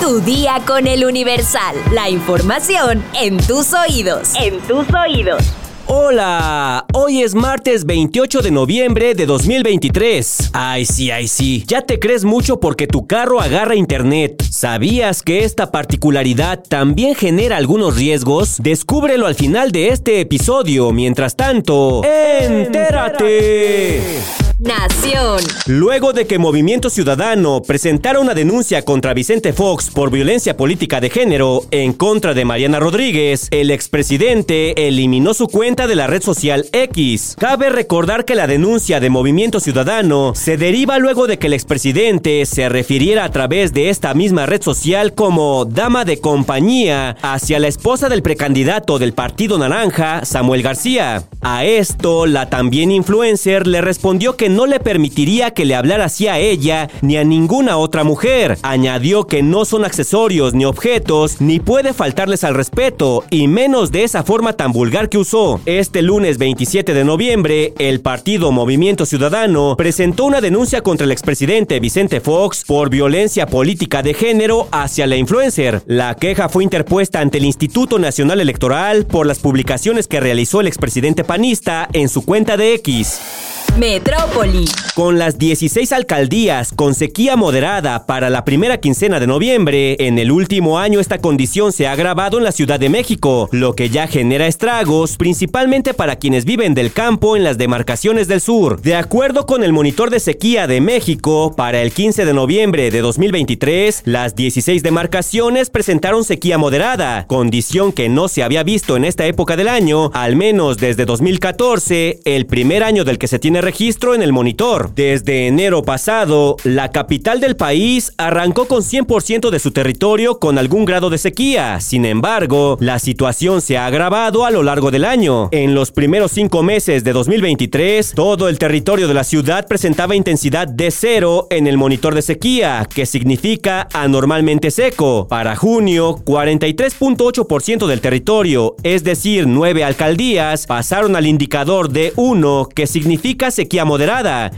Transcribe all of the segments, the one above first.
Tu día con el Universal. La información en tus oídos. En tus oídos. Hola, hoy es martes 28 de noviembre de 2023. Ay, sí, ay, sí. Ya te crees mucho porque tu carro agarra internet. ¿Sabías que esta particularidad también genera algunos riesgos? Descúbrelo al final de este episodio. Mientras tanto, ¡entérate! Nación. Luego de que Movimiento Ciudadano presentara una denuncia contra Vicente Fox por violencia política de género en contra de Mariana Rodríguez, el expresidente eliminó su cuenta de la red social X. Cabe recordar que la denuncia de Movimiento Ciudadano se deriva luego de que el expresidente se refiriera a través de esta misma red social como dama de compañía hacia la esposa del precandidato del Partido Naranja, Samuel García. A esto, la también influencer le respondió que no le permitiría que le hablara así a ella ni a ninguna otra mujer. Añadió que no son accesorios ni objetos, ni puede faltarles al respeto, y menos de esa forma tan vulgar que usó. Este lunes 27 de noviembre, el partido Movimiento Ciudadano presentó una denuncia contra el expresidente Vicente Fox por violencia política de género hacia la influencer. La queja fue interpuesta ante el Instituto Nacional Electoral por las publicaciones que realizó el expresidente panista en su cuenta de X. Metrópoli. Con las 16 alcaldías con sequía moderada para la primera quincena de noviembre, en el último año esta condición se ha agravado en la Ciudad de México, lo que ya genera estragos, principalmente para quienes viven del campo en las demarcaciones del sur. De acuerdo con el monitor de sequía de México, para el 15 de noviembre de 2023, las 16 demarcaciones presentaron sequía moderada, condición que no se había visto en esta época del año, al menos desde 2014, el primer año del que se tiene registro en el monitor. Desde enero pasado, la capital del país arrancó con 100% de su territorio con algún grado de sequía. Sin embargo, la situación se ha agravado a lo largo del año. En los primeros cinco meses de 2023, todo el territorio de la ciudad presentaba intensidad de cero en el monitor de sequía, que significa anormalmente seco. Para junio, 43.8% del territorio, es decir, nueve alcaldías, pasaron al indicador de 1, que significa sequía moderada,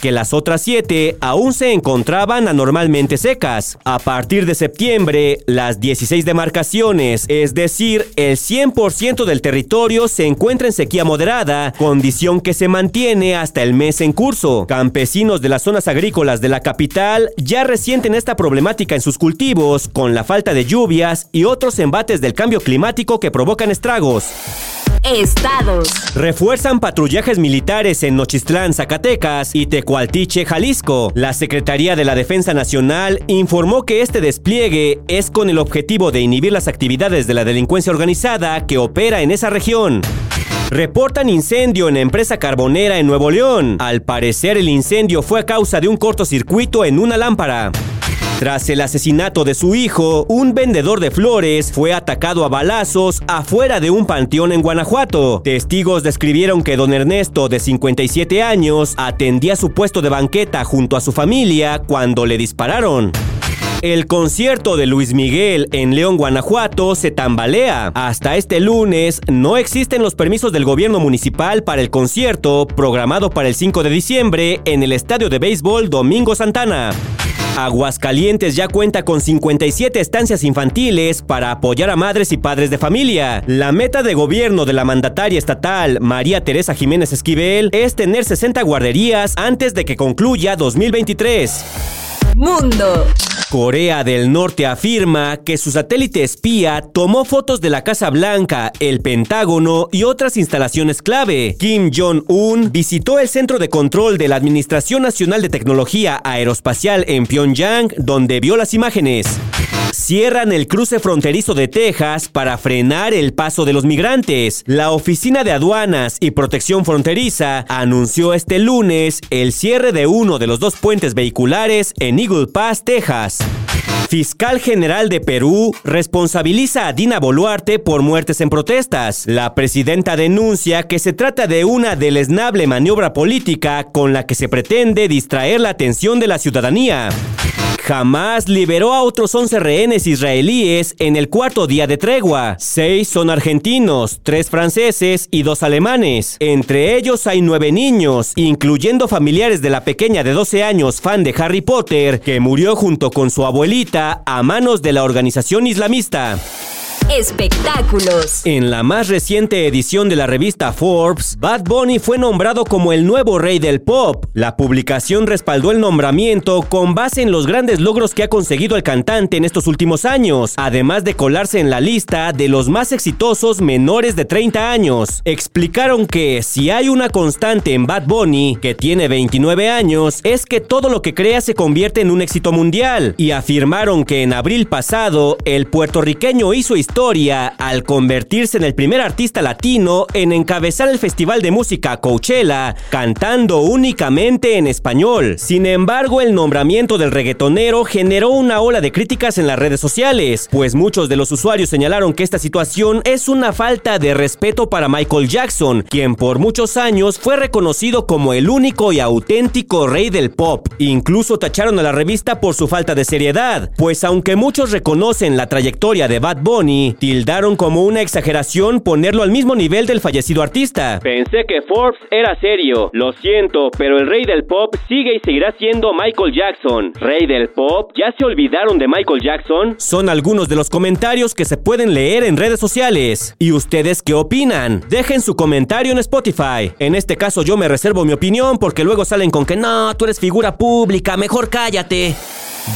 que las otras siete aún se encontraban anormalmente secas. A partir de septiembre, las 16 demarcaciones, es decir, el 100% del territorio se encuentra en sequía moderada, condición que se mantiene hasta el mes en curso. Campesinos de las zonas agrícolas de la capital ya resienten esta problemática en sus cultivos, con la falta de lluvias y otros embates del cambio climático que provocan estragos. Estados. Refuerzan patrullajes militares en Nochistlán, Zacatecas y Tecualtiche, Jalisco. La Secretaría de la Defensa Nacional informó que este despliegue es con el objetivo de inhibir las actividades de la delincuencia organizada que opera en esa región. Reportan incendio en empresa carbonera en Nuevo León. Al parecer el incendio fue a causa de un cortocircuito en una lámpara. Tras el asesinato de su hijo, un vendedor de flores fue atacado a balazos afuera de un panteón en Guanajuato. Testigos describieron que don Ernesto, de 57 años, atendía su puesto de banqueta junto a su familia cuando le dispararon. El concierto de Luis Miguel en León, Guanajuato se tambalea. Hasta este lunes no existen los permisos del gobierno municipal para el concierto programado para el 5 de diciembre en el estadio de béisbol Domingo Santana. Aguascalientes ya cuenta con 57 estancias infantiles para apoyar a madres y padres de familia. La meta de gobierno de la mandataria estatal María Teresa Jiménez Esquivel es tener 60 guarderías antes de que concluya 2023. Mundo. Corea del Norte afirma que su satélite espía tomó fotos de la Casa Blanca, el Pentágono y otras instalaciones clave. Kim Jong-un visitó el centro de control de la Administración Nacional de Tecnología Aeroespacial en Pyongyang, donde vio las imágenes. Cierran el cruce fronterizo de Texas para frenar el paso de los migrantes. La Oficina de Aduanas y Protección Fronteriza anunció este lunes el cierre de uno de los dos puentes vehiculares en Eagle Pass, Texas. Fiscal General de Perú responsabiliza a Dina Boluarte por muertes en protestas. La presidenta denuncia que se trata de una deleznable maniobra política con la que se pretende distraer la atención de la ciudadanía. Jamás liberó a otros 11 rehenes israelíes en el cuarto día de tregua. Seis son argentinos, tres franceses y dos alemanes. Entre ellos hay nueve niños, incluyendo familiares de la pequeña de 12 años fan de Harry Potter, que murió junto con su abuelita a manos de la organización islamista. Espectáculos. En la más reciente edición de la revista Forbes, Bad Bunny fue nombrado como el nuevo rey del pop. La publicación respaldó el nombramiento con base en los grandes logros que ha conseguido el cantante en estos últimos años, además de colarse en la lista de los más exitosos menores de 30 años. Explicaron que si hay una constante en Bad Bunny, que tiene 29 años, es que todo lo que crea se convierte en un éxito mundial, y afirmaron que en abril pasado el puertorriqueño hizo historia al convertirse en el primer artista latino en encabezar el Festival de Música Coachella, cantando únicamente en español. Sin embargo, el nombramiento del reggaetonero generó una ola de críticas en las redes sociales, pues muchos de los usuarios señalaron que esta situación es una falta de respeto para Michael Jackson, quien por muchos años fue reconocido como el único y auténtico rey del pop. Incluso tacharon a la revista por su falta de seriedad, pues aunque muchos reconocen la trayectoria de Bad Bunny, tildaron como una exageración ponerlo al mismo nivel del fallecido artista. Pensé que Forbes era serio. Lo siento, pero el rey del pop sigue y seguirá siendo Michael Jackson. ¿Rey del pop? ¿Ya se olvidaron de Michael Jackson? Son algunos de los comentarios que se pueden leer en redes sociales. ¿Y ustedes qué opinan? Dejen su comentario en Spotify. En este caso yo me reservo mi opinión porque luego salen con que no, tú eres figura pública, mejor cállate.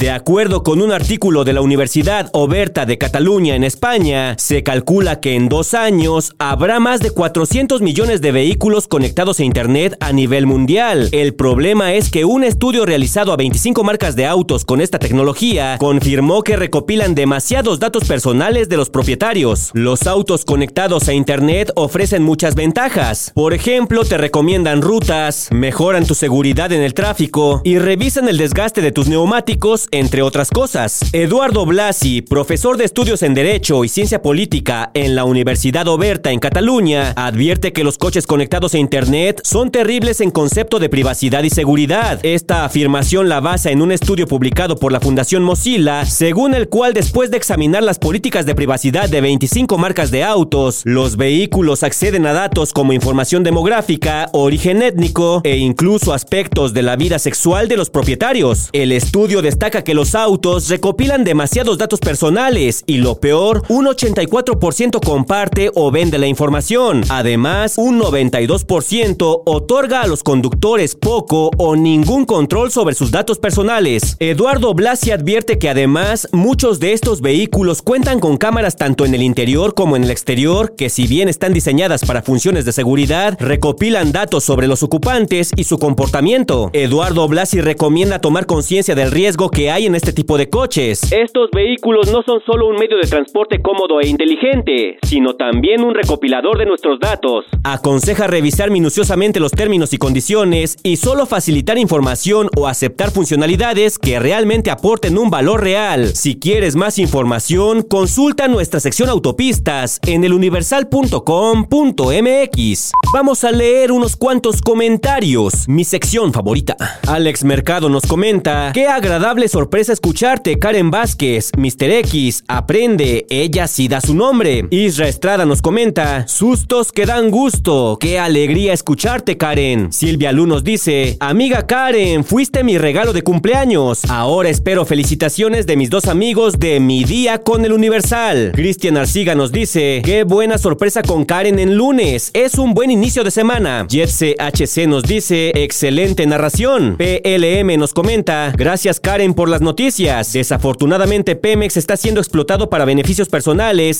De acuerdo con un artículo de la Universidad Oberta de Cataluña en España, se calcula que en dos años habrá más de 400 millones de vehículos conectados a Internet a nivel mundial. El problema es que un estudio realizado a 25 marcas de autos con esta tecnología confirmó que recopilan demasiados datos personales de los propietarios. Los autos conectados a Internet ofrecen muchas ventajas. Por ejemplo, te recomiendan rutas, mejoran tu seguridad en el tráfico y revisan el desgaste de tus neumáticos entre otras cosas. Eduardo Blasi, profesor de estudios en Derecho y Ciencia Política en la Universidad Oberta en Cataluña, advierte que los coches conectados a Internet son terribles en concepto de privacidad y seguridad. Esta afirmación la basa en un estudio publicado por la Fundación Mozilla, según el cual después de examinar las políticas de privacidad de 25 marcas de autos, los vehículos acceden a datos como información demográfica, origen étnico e incluso aspectos de la vida sexual de los propietarios. El estudio destaca que los autos recopilan demasiados datos personales y lo peor, un 84% comparte o vende la información. Además, un 92% otorga a los conductores poco o ningún control sobre sus datos personales. Eduardo Blasi advierte que además muchos de estos vehículos cuentan con cámaras tanto en el interior como en el exterior que si bien están diseñadas para funciones de seguridad, recopilan datos sobre los ocupantes y su comportamiento. Eduardo Blasi recomienda tomar conciencia del riesgo que hay en este tipo de coches. Estos vehículos no son solo un medio de transporte cómodo e inteligente, sino también un recopilador de nuestros datos. Aconseja revisar minuciosamente los términos y condiciones y solo facilitar información o aceptar funcionalidades que realmente aporten un valor real. Si quieres más información, consulta nuestra sección autopistas en eluniversal.com.mx. Vamos a leer unos cuantos comentarios. Mi sección favorita. Alex Mercado nos comenta, qué agradable sorpresa escucharte, Karen Vázquez. Mr. X, aprende, ella sí da su nombre. Isra Estrada nos comenta, sustos que dan gusto. Qué alegría escucharte, Karen. Silvia Lu nos dice, amiga Karen, fuiste mi regalo de cumpleaños. Ahora espero felicitaciones de mis dos amigos de mi día con el Universal. Cristian Arciga nos dice, qué buena sorpresa con Karen en lunes. Es un buen inicio de semana. Jetse HC nos dice, excelente narración. PLM nos comenta, gracias Karen por las noticias. Desafortunadamente, Pemex está siendo explotado para beneficios personales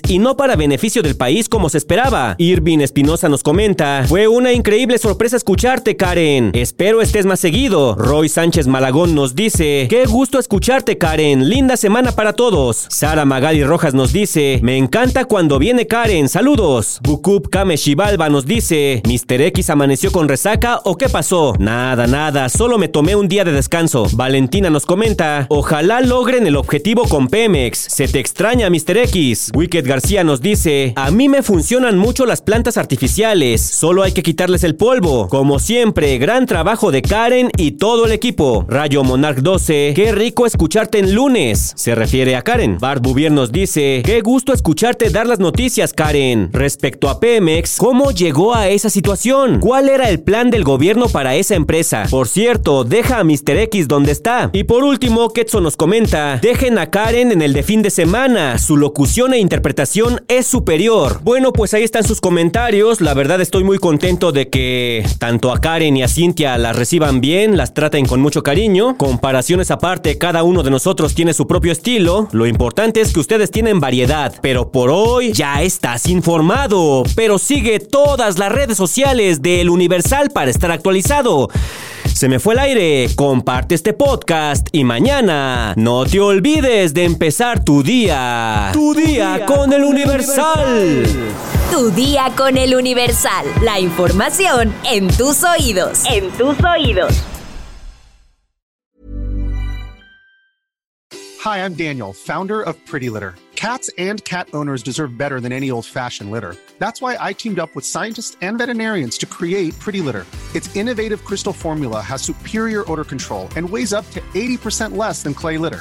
y no para beneficio del país como se esperaba. Irving Espinosa nos comenta: Fue una increíble sorpresa escucharte, Karen. Espero estés más seguido. Roy Sánchez Malagón nos dice: Qué gusto escucharte, Karen. Linda semana para todos. Sara Magali Rojas nos dice: Me encanta cuando viene Karen. Saludos. Bukup Kame Shivalba nos dice: ¿Mr. X amaneció con resaca o qué pasó? Nada, nada. Solo me tomé un día de descanso. Valentina nos comenta: Ojalá logren el objetivo con Pemex. Se te extraña, Mr. X. Wicked García nos dice, a mí me funcionan mucho las plantas artificiales, solo hay que quitarles el polvo. Como siempre, gran trabajo de Karen y todo el equipo. Rayo Monarch 12, qué rico escucharte en lunes. Se refiere a Karen. Bart Bouvier nos dice, qué gusto escucharte dar las noticias, Karen. Respecto a Pemex, ¿cómo llegó a esa situación? ¿Cuál era el plan del gobierno para esa empresa? Por cierto, deja a Mr. X donde está. Y por último, Ketso nos comenta, dejen a Karen en el de fin de semana. Su locución e interpretación es superior. Bueno, pues ahí están sus comentarios. La verdad estoy muy contento de que tanto a Karen y a Cintia las reciban bien, las traten con mucho cariño. Comparaciones aparte, cada uno de nosotros tiene su propio estilo. Lo importante es que ustedes tienen variedad. Pero por hoy ya estás informado. Pero sigue todas las redes sociales del Universal para estar actualizado. Se me fue el aire, comparte este podcast y mañana no te olvides de empezar tu día. Día, con, el Universal. Tu día con el Universal. La información en tus oídos. En tus oídos. Hi, I'm Daniel, founder of Pretty Litter. Cats and cat owners deserve better than any old-fashioned litter. That's why I teamed up with scientists and veterinarians to create Pretty Litter. Its innovative crystal formula has superior odor control and weighs up to 80% less than clay litter.